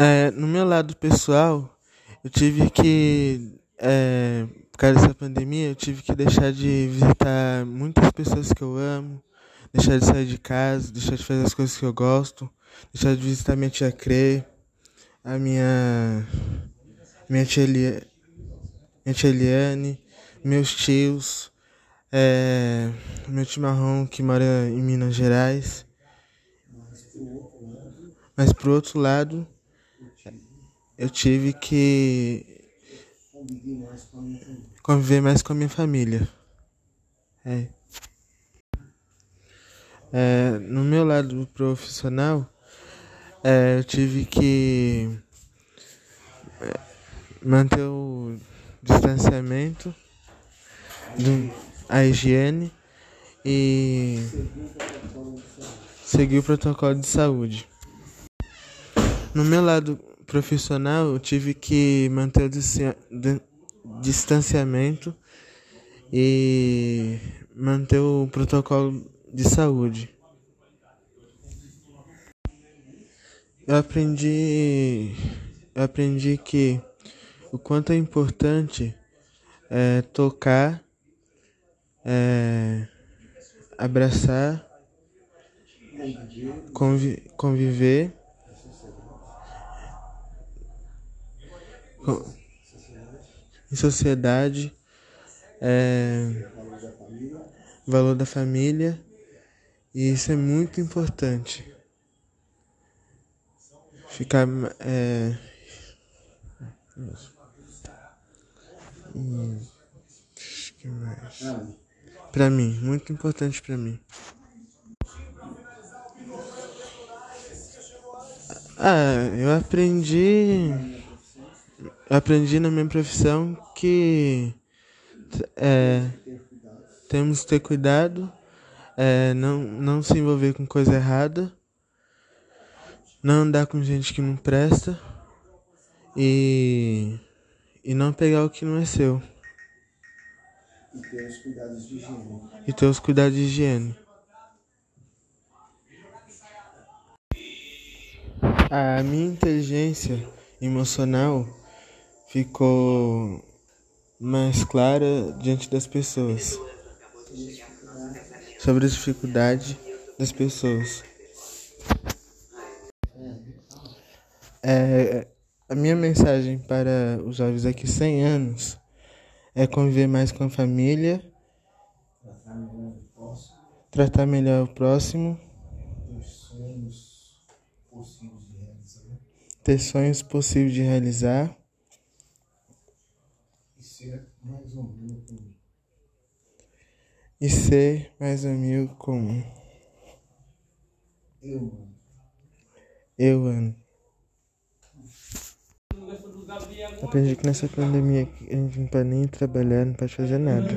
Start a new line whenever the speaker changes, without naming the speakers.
É, no meu lado pessoal, eu tive que, é, por causa dessa pandemia, eu tive que deixar de visitar muitas pessoas que eu amo, deixar de sair de casa, deixar de fazer as coisas que eu gosto, deixar de visitar minha tia Crê, a minha, minha tia, minha tia Eliane, meus tios, é, meu tio Marrom que mora em Minas Gerais. Mas pro outro lado, eu tive que conviver mais com a minha família. É. É, no meu lado profissional, é, eu tive que é, manter o distanciamento, do, a higiene e seguir o protocolo de saúde. No meu lado profissional, eu tive que manter o distanciamento e manter o protocolo de saúde. Eu aprendi, eu aprendi que o quanto é importante é, tocar, é, abraçar, convi conviver em sociedade, é, valor da família, e isso é muito importante. Ficar. É, que mais? Pra mim, muito importante pra mim. Ah, eu aprendi aprendi na minha profissão que é, temos que ter cuidado, é, não, não se envolver com coisa errada, não andar com gente que não presta e, e não pegar o que não é seu.
E ter os cuidados de higiene.
E ter os cuidados de higiene. A minha inteligência emocional ficou mais clara diante das pessoas. Sobre a dificuldade das pessoas. É, a minha mensagem para os jovens daqui 100 anos é conviver mais com a família, tratar melhor o próximo, ter sonhos possíveis de realizar
ser mais um amigo comum.
E ser mais um amigo comum.
Eu amo.
Eu amo. Aprendi que nessa pandemia a gente não pode nem trabalhar, não pode fazer nada.